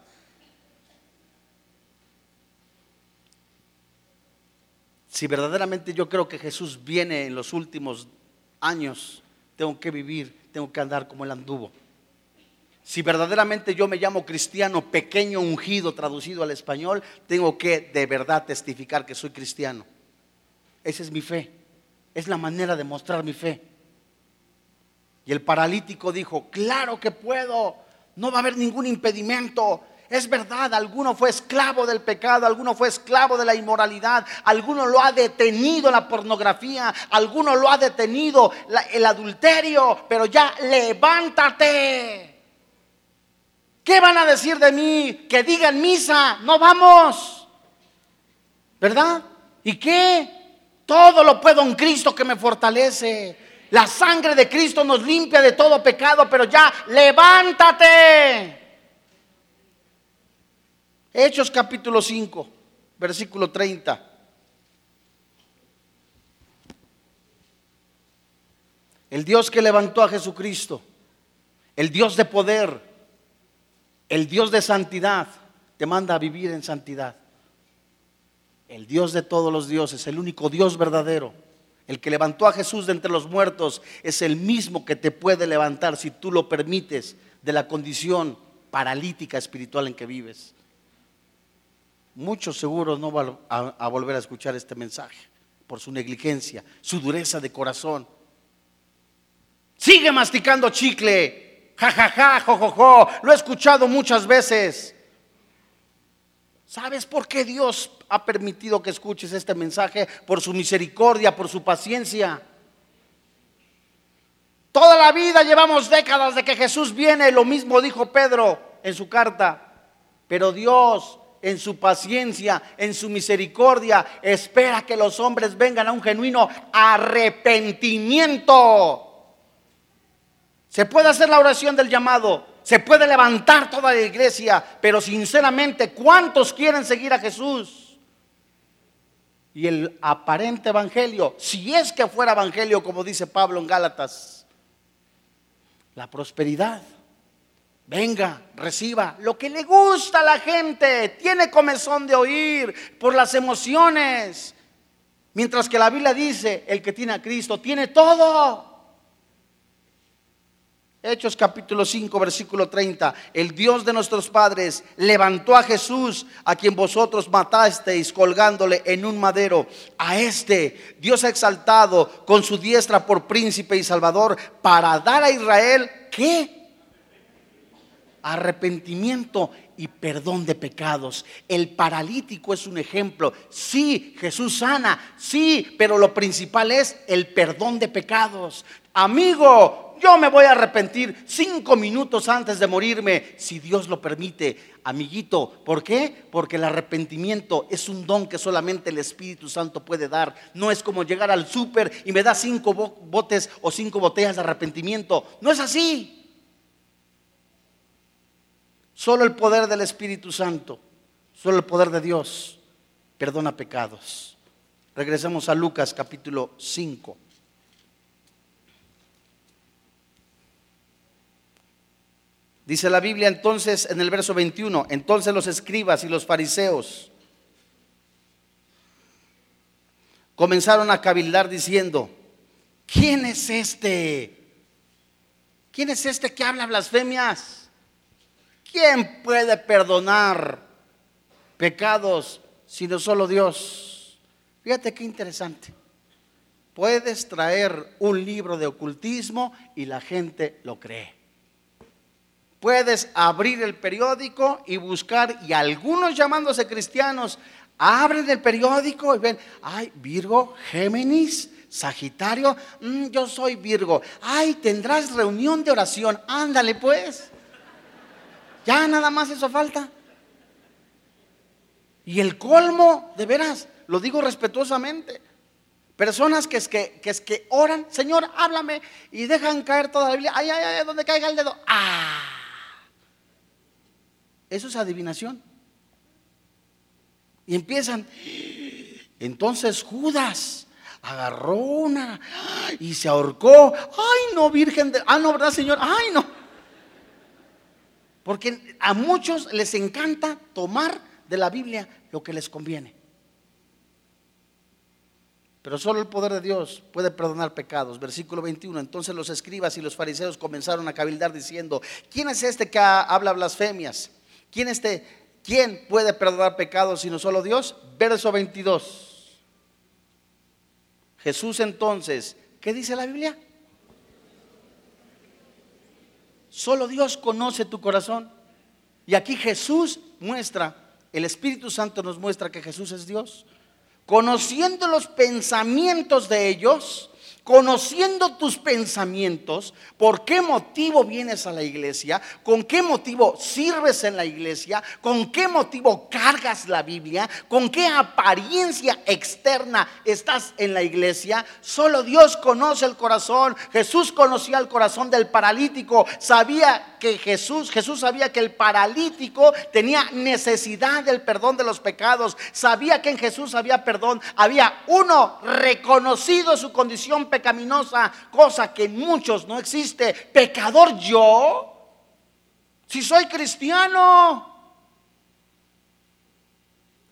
Si verdaderamente yo creo que Jesús viene en los últimos años, tengo que vivir, tengo que andar como él anduvo. Si verdaderamente yo me llamo cristiano, pequeño ungido, traducido al español, tengo que de verdad testificar que soy cristiano. Esa es mi fe. Es la manera de mostrar mi fe. Y el paralítico dijo, claro que puedo, no va a haber ningún impedimento. Es verdad, alguno fue esclavo del pecado, alguno fue esclavo de la inmoralidad, alguno lo ha detenido la pornografía, alguno lo ha detenido el adulterio, pero ya levántate. ¿Qué van a decir de mí? Que digan misa, no vamos. ¿Verdad? ¿Y qué? Todo lo puedo en Cristo que me fortalece. La sangre de Cristo nos limpia de todo pecado, pero ya levántate. Hechos capítulo 5, versículo 30. El Dios que levantó a Jesucristo, el Dios de poder, el Dios de santidad, te manda a vivir en santidad. El Dios de todos los dioses, el único Dios verdadero el que levantó a Jesús de entre los muertos es el mismo que te puede levantar si tú lo permites de la condición paralítica espiritual en que vives. Muchos seguros no van a, volver a escuchar este mensaje por su negligencia, su dureza de corazón. Sigue masticando chicle. Ja, ja, ja, jo, jo, jo. Lo he escuchado muchas veces. ¿Sabes por qué Dios ha permitido que escuches este mensaje? Por su misericordia, por su paciencia. Toda la vida llevamos décadas de que Jesús viene, lo mismo dijo Pedro en su carta. Pero Dios, en su paciencia, en su misericordia, espera que los hombres vengan a un genuino arrepentimiento. Se puede hacer la oración del llamado, se puede levantar toda la iglesia, pero sinceramente, ¿cuántos quieren seguir a Jesús? Y el aparente evangelio, si es que fuera evangelio, como dice Pablo en Gálatas, la prosperidad. Venga, reciba lo que le gusta a la gente. Tiene comezón de oír por las emociones. Mientras que la Biblia dice, el que tiene a Cristo tiene todo. Hechos capítulo 5, versículo 30. El Dios de nuestros padres levantó a Jesús, a quien vosotros matasteis colgándole en un madero. A este Dios ha exaltado con su diestra por príncipe y salvador para dar a Israel, ¿qué? Arrepentimiento y perdón de pecados. El paralítico es un ejemplo. Sí, Jesús sana, sí, pero lo principal es el perdón de pecados. Amigo, yo me voy a arrepentir cinco minutos antes de morirme, si Dios lo permite, amiguito. ¿Por qué? Porque el arrepentimiento es un don que solamente el Espíritu Santo puede dar. No es como llegar al súper y me da cinco botes o cinco botellas de arrepentimiento. No es así. Solo el poder del Espíritu Santo, solo el poder de Dios perdona pecados. Regresemos a Lucas capítulo 5. Dice la Biblia entonces en el verso 21, entonces los escribas y los fariseos comenzaron a cabildar diciendo, ¿quién es este? ¿Quién es este que habla blasfemias? ¿Quién puede perdonar pecados sino solo Dios? Fíjate qué interesante. Puedes traer un libro de ocultismo y la gente lo cree. Puedes abrir el periódico y buscar, y algunos llamándose cristianos, abren el periódico y ven, ay, Virgo, Géminis, Sagitario, mm, yo soy Virgo, ay, tendrás reunión de oración, ándale pues. Ya nada más eso falta. Y el colmo, de veras, lo digo respetuosamente, Personas que es que, es que oran, Señor, háblame, y dejan caer toda la Biblia. Ay, ay, ay, donde caiga el dedo. ¡Ah! Eso es adivinación. Y empiezan, entonces Judas agarró una y se ahorcó. Ay, no, Virgen de... Ah, no, ¿verdad, Señor? Ay, no. Porque a muchos les encanta tomar de la Biblia lo que les conviene. Pero solo el poder de Dios puede perdonar pecados. Versículo 21. Entonces los escribas y los fariseos comenzaron a cabildar diciendo, ¿quién es este que habla blasfemias? ¿Quién, este, ¿Quién puede perdonar pecados sino solo Dios? Verso 22. Jesús entonces, ¿qué dice la Biblia? Solo Dios conoce tu corazón. Y aquí Jesús muestra, el Espíritu Santo nos muestra que Jesús es Dios. Conociendo los pensamientos de ellos, conociendo tus pensamientos, por qué motivo vienes a la iglesia, con qué motivo sirves en la iglesia, con qué motivo cargas la Biblia, con qué apariencia externa estás en la iglesia. Solo Dios conoce el corazón. Jesús conocía el corazón del paralítico, sabía que Jesús, Jesús sabía que el paralítico tenía necesidad del perdón de los pecados, sabía que en Jesús había perdón, había uno reconocido su condición pecaminosa, cosa que en muchos no existe. Pecador yo, si soy cristiano.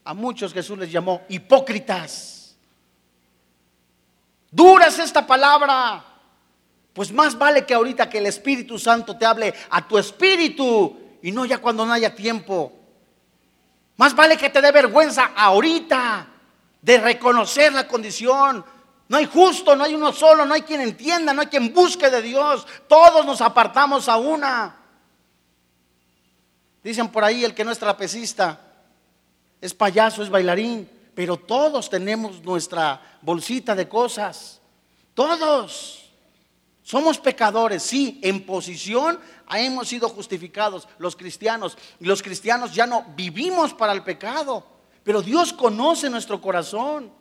A muchos Jesús les llamó hipócritas. Dura es esta palabra. Pues más vale que ahorita que el Espíritu Santo te hable a tu espíritu y no ya cuando no haya tiempo. Más vale que te dé vergüenza ahorita de reconocer la condición, no hay justo, no hay uno solo, no hay quien entienda, no hay quien busque de Dios. Todos nos apartamos a una. Dicen por ahí el que no es trapecista, es payaso, es bailarín, pero todos tenemos nuestra bolsita de cosas. Todos. Somos pecadores, sí, en posición hemos sido justificados los cristianos. Y los cristianos ya no vivimos para el pecado, pero Dios conoce nuestro corazón.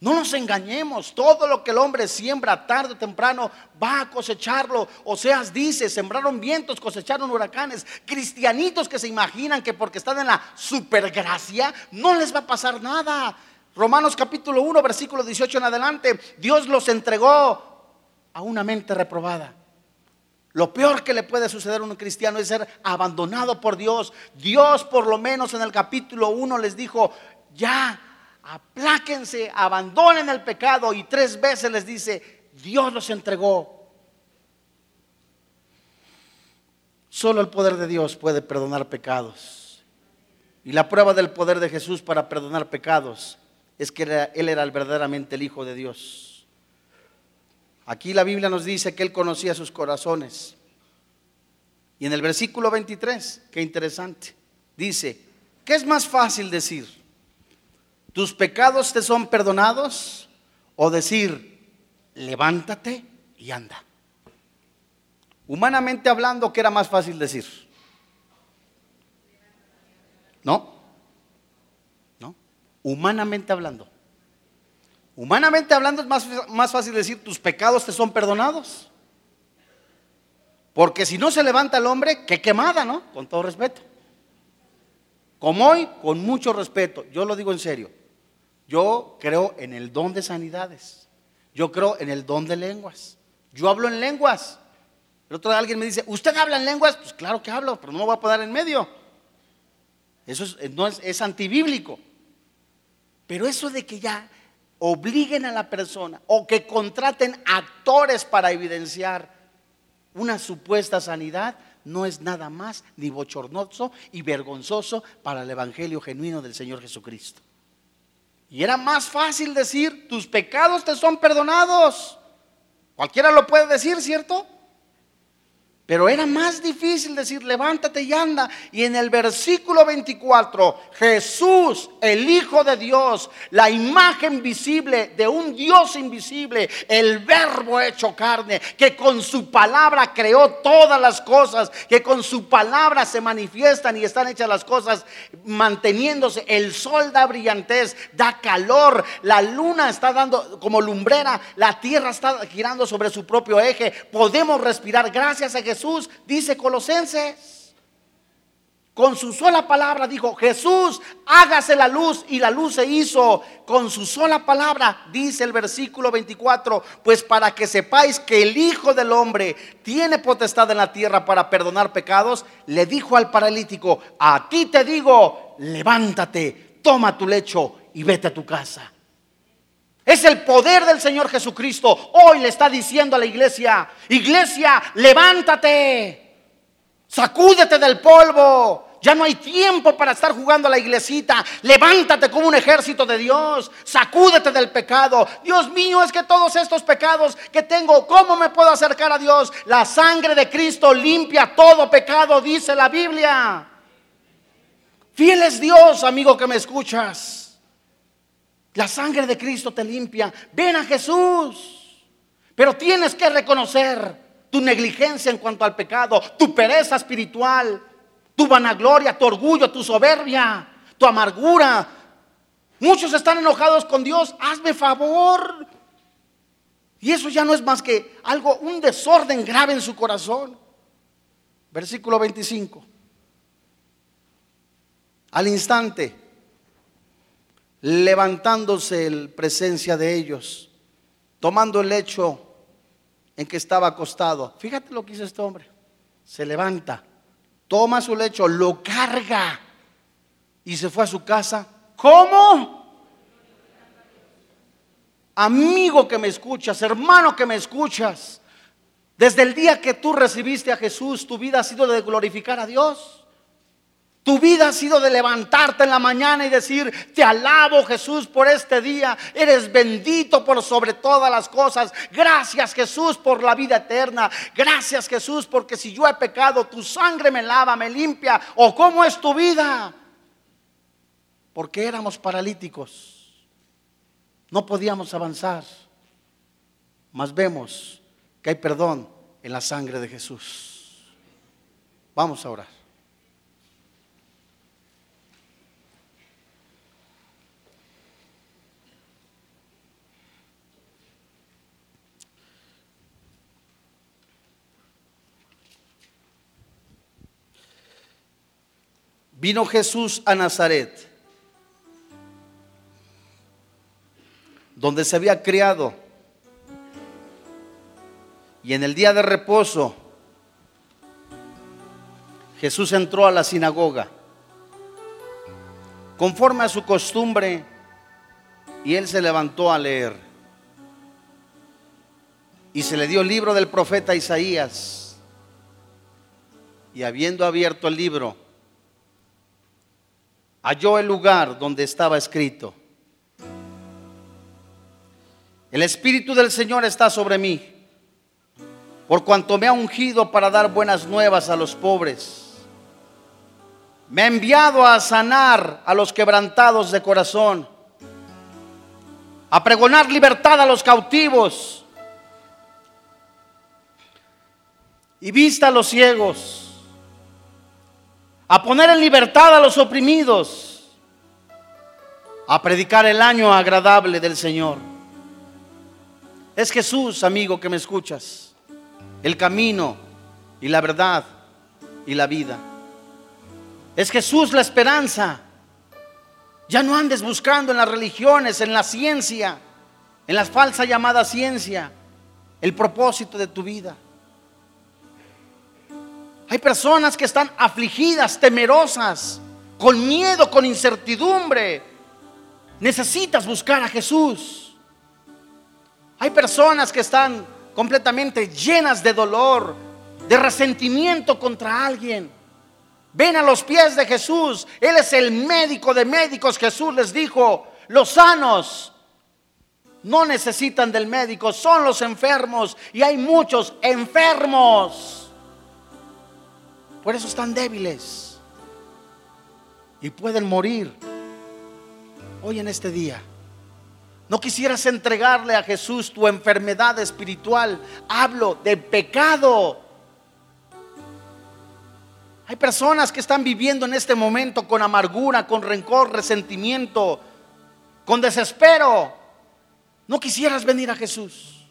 No nos engañemos, todo lo que el hombre siembra tarde o temprano va a cosecharlo. O sea, dice, sembraron vientos, cosecharon huracanes. Cristianitos que se imaginan que porque están en la supergracia no les va a pasar nada. Romanos capítulo 1, versículo 18 en adelante, Dios los entregó a una mente reprobada. Lo peor que le puede suceder a un cristiano es ser abandonado por Dios. Dios por lo menos en el capítulo 1 les dijo, ya apláquense, abandonen el pecado y tres veces les dice, Dios los entregó. Solo el poder de Dios puede perdonar pecados. Y la prueba del poder de Jesús para perdonar pecados es que Él era verdaderamente el Hijo de Dios. Aquí la Biblia nos dice que Él conocía sus corazones. Y en el versículo 23, qué interesante, dice, ¿qué es más fácil decir? ¿Tus pecados te son perdonados? O decir, levántate y anda. Humanamente hablando, ¿qué era más fácil decir? ¿No? ¿No? Humanamente hablando. Humanamente hablando es más, más fácil decir, tus pecados te son perdonados. Porque si no se levanta el hombre, qué quemada, ¿no? Con todo respeto. Como hoy, con mucho respeto, yo lo digo en serio. Yo creo en el don de sanidades. Yo creo en el don de lenguas. Yo hablo en lenguas. El otro día alguien me dice, ¿usted habla en lenguas? Pues claro que hablo, pero no me voy a poner en medio. Eso es, no es antibíblico. Pero eso de que ya obliguen a la persona o que contraten actores para evidenciar una supuesta sanidad, no es nada más ni bochornoso y vergonzoso para el Evangelio genuino del Señor Jesucristo. Y era más fácil decir, tus pecados te son perdonados. Cualquiera lo puede decir, ¿cierto? Pero era más difícil decir, levántate y anda. Y en el versículo 24, Jesús, el Hijo de Dios, la imagen visible de un Dios invisible, el verbo hecho carne, que con su palabra creó todas las cosas, que con su palabra se manifiestan y están hechas las cosas manteniéndose. El sol da brillantez, da calor, la luna está dando como lumbrera, la tierra está girando sobre su propio eje. Podemos respirar gracias a Jesús Jesús, dice Colosenses. Con su sola palabra dijo, Jesús, hágase la luz y la luz se hizo. Con su sola palabra, dice el versículo 24, pues para que sepáis que el Hijo del Hombre tiene potestad en la tierra para perdonar pecados, le dijo al paralítico, a ti te digo, levántate, toma tu lecho y vete a tu casa. Es el poder del Señor Jesucristo. Hoy le está diciendo a la iglesia, iglesia, levántate, sacúdete del polvo. Ya no hay tiempo para estar jugando a la iglesita. Levántate como un ejército de Dios. Sacúdete del pecado. Dios mío, es que todos estos pecados que tengo, ¿cómo me puedo acercar a Dios? La sangre de Cristo limpia todo pecado, dice la Biblia. Fiel es Dios, amigo que me escuchas. La sangre de Cristo te limpia. Ven a Jesús. Pero tienes que reconocer tu negligencia en cuanto al pecado, tu pereza espiritual, tu vanagloria, tu orgullo, tu soberbia, tu amargura. Muchos están enojados con Dios. Hazme favor. Y eso ya no es más que algo, un desorden grave en su corazón. Versículo 25. Al instante levantándose en presencia de ellos, tomando el lecho en que estaba acostado. Fíjate lo que hizo este hombre. Se levanta, toma su lecho, lo carga y se fue a su casa. ¿Cómo? Amigo que me escuchas, hermano que me escuchas, desde el día que tú recibiste a Jesús, tu vida ha sido de glorificar a Dios. Tu vida ha sido de levantarte en la mañana y decir, te alabo Jesús por este día, eres bendito por sobre todas las cosas. Gracias Jesús por la vida eterna. Gracias Jesús porque si yo he pecado, tu sangre me lava, me limpia. ¿O cómo es tu vida? Porque éramos paralíticos. No podíamos avanzar. Mas vemos que hay perdón en la sangre de Jesús. Vamos a orar. Vino Jesús a Nazaret, donde se había criado, y en el día de reposo Jesús entró a la sinagoga, conforme a su costumbre, y él se levantó a leer. Y se le dio el libro del profeta Isaías. Y habiendo abierto el libro, halló el lugar donde estaba escrito. El Espíritu del Señor está sobre mí, por cuanto me ha ungido para dar buenas nuevas a los pobres. Me ha enviado a sanar a los quebrantados de corazón, a pregonar libertad a los cautivos y vista a los ciegos a poner en libertad a los oprimidos, a predicar el año agradable del Señor. Es Jesús, amigo, que me escuchas, el camino y la verdad y la vida. Es Jesús la esperanza. Ya no andes buscando en las religiones, en la ciencia, en la falsa llamada ciencia, el propósito de tu vida. Hay personas que están afligidas, temerosas, con miedo, con incertidumbre. Necesitas buscar a Jesús. Hay personas que están completamente llenas de dolor, de resentimiento contra alguien. Ven a los pies de Jesús. Él es el médico de médicos. Jesús les dijo, los sanos no necesitan del médico, son los enfermos. Y hay muchos enfermos. Por eso están débiles. Y pueden morir hoy en este día. No quisieras entregarle a Jesús tu enfermedad espiritual. Hablo de pecado. Hay personas que están viviendo en este momento con amargura, con rencor, resentimiento, con desespero. No quisieras venir a Jesús.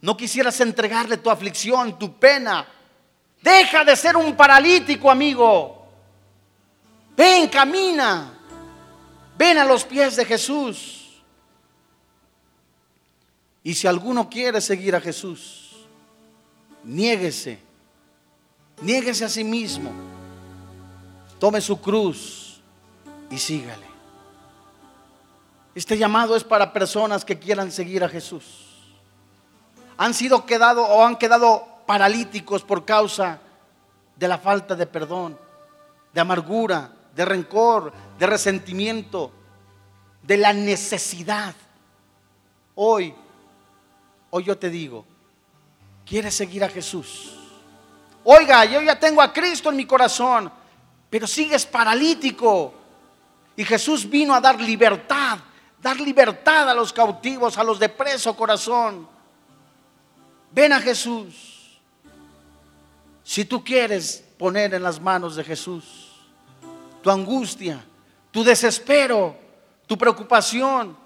No quisieras entregarle tu aflicción, tu pena, Deja de ser un paralítico, amigo. Ven, camina. Ven a los pies de Jesús. Y si alguno quiere seguir a Jesús, niéguese. Niéguese a sí mismo. Tome su cruz y sígale. Este llamado es para personas que quieran seguir a Jesús. Han sido quedado o han quedado paralíticos por causa de la falta de perdón, de amargura, de rencor, de resentimiento, de la necesidad. Hoy, hoy yo te digo, ¿quieres seguir a Jesús? Oiga, yo ya tengo a Cristo en mi corazón, pero sigues paralítico. Y Jesús vino a dar libertad, dar libertad a los cautivos, a los de preso corazón. Ven a Jesús. Si tú quieres poner en las manos de Jesús tu angustia, tu desespero, tu preocupación,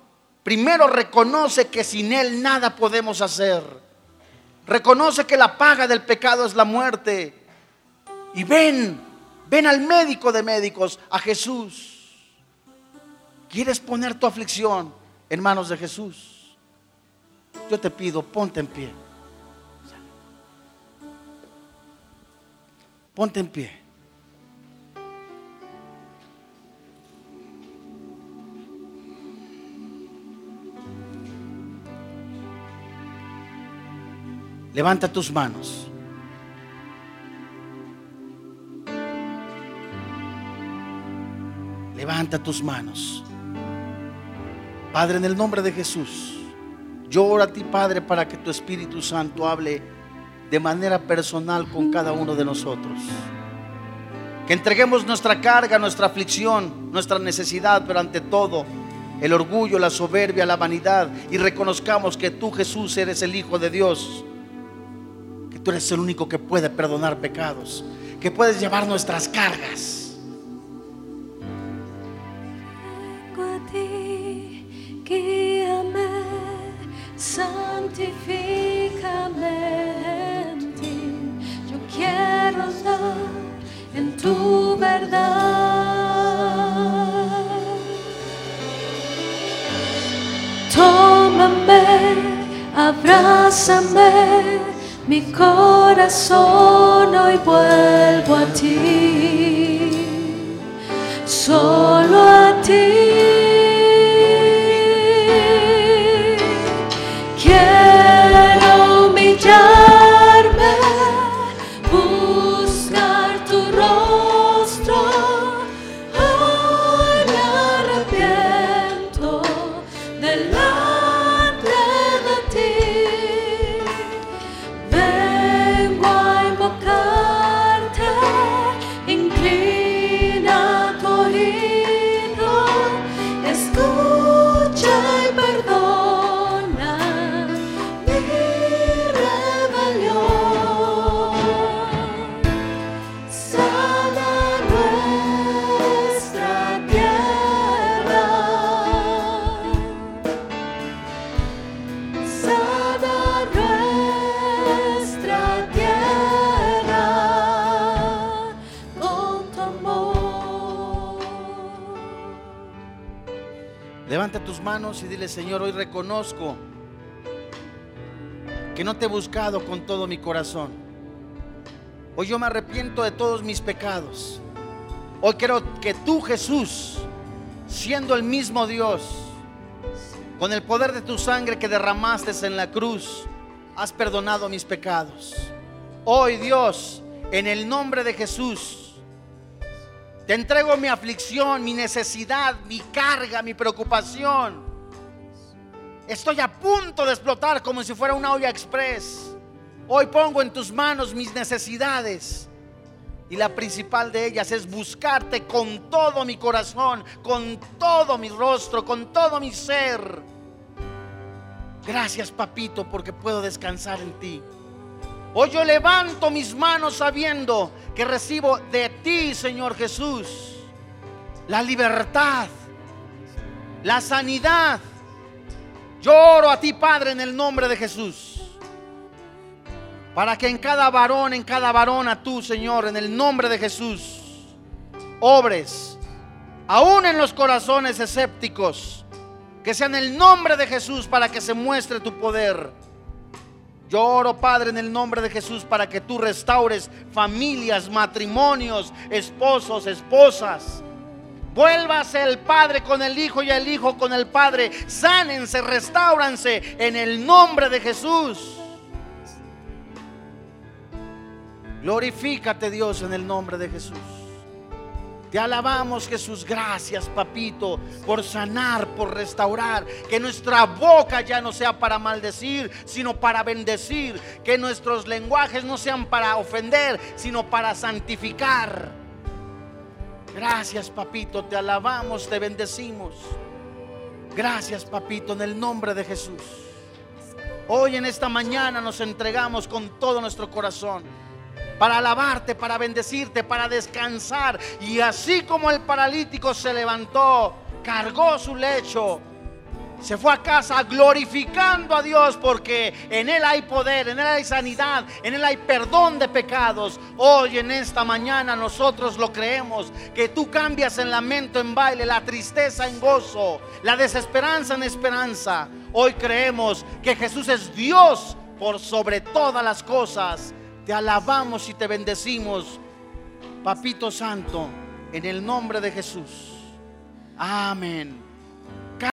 primero reconoce que sin Él nada podemos hacer. Reconoce que la paga del pecado es la muerte. Y ven, ven al médico de médicos, a Jesús. ¿Quieres poner tu aflicción en manos de Jesús? Yo te pido, ponte en pie. Ponte en pie. Levanta tus manos. Levanta tus manos. Padre, en el nombre de Jesús, yo oro a ti, Padre, para que tu Espíritu Santo hable de manera personal con cada uno de nosotros. Que entreguemos nuestra carga, nuestra aflicción, nuestra necesidad, pero ante todo el orgullo, la soberbia, la vanidad y reconozcamos que tú Jesús eres el Hijo de Dios Tú eres el único que puede perdonar pecados, que puedes llevar nuestras cargas. En tu verdad. Tómame, abrázame mi corazón hoy vuelvo a ti, solo a ti. Señor, hoy reconozco que no te he buscado con todo mi corazón. Hoy yo me arrepiento de todos mis pecados. Hoy quiero que tú, Jesús, siendo el mismo Dios, con el poder de tu sangre que derramaste en la cruz, has perdonado mis pecados. Hoy, Dios, en el nombre de Jesús, te entrego mi aflicción, mi necesidad, mi carga, mi preocupación. Estoy a punto de explotar como si fuera una olla express. Hoy pongo en tus manos mis necesidades. Y la principal de ellas es buscarte con todo mi corazón, con todo mi rostro, con todo mi ser. Gracias, papito, porque puedo descansar en ti. Hoy yo levanto mis manos sabiendo que recibo de ti, Señor Jesús, la libertad, la sanidad. Lloro a ti, Padre, en el nombre de Jesús. Para que en cada varón, en cada varona, tú, Señor, en el nombre de Jesús, obres aún en los corazones escépticos, que sea en el nombre de Jesús para que se muestre tu poder. Yo oro, Padre, en el nombre de Jesús para que tú restaures familias, matrimonios, esposos, esposas. Vuélvase el Padre con el Hijo y el Hijo con el Padre. Sánense, restauranse en el nombre de Jesús. Glorifícate Dios en el nombre de Jesús. Te alabamos Jesús, gracias papito por sanar, por restaurar. Que nuestra boca ya no sea para maldecir, sino para bendecir. Que nuestros lenguajes no sean para ofender, sino para santificar. Gracias papito, te alabamos, te bendecimos. Gracias papito, en el nombre de Jesús. Hoy en esta mañana nos entregamos con todo nuestro corazón para alabarte, para bendecirte, para descansar. Y así como el paralítico se levantó, cargó su lecho, se fue a casa glorificando a Dios porque en Él hay poder, en Él hay sanidad, en Él hay perdón de pecados. Hoy en esta mañana nosotros lo creemos, que tú cambias el lamento en baile, la tristeza en gozo, la desesperanza en esperanza. Hoy creemos que Jesús es Dios por sobre todas las cosas te alabamos y te bendecimos, Papito Santo, en el nombre de Jesús. Amén.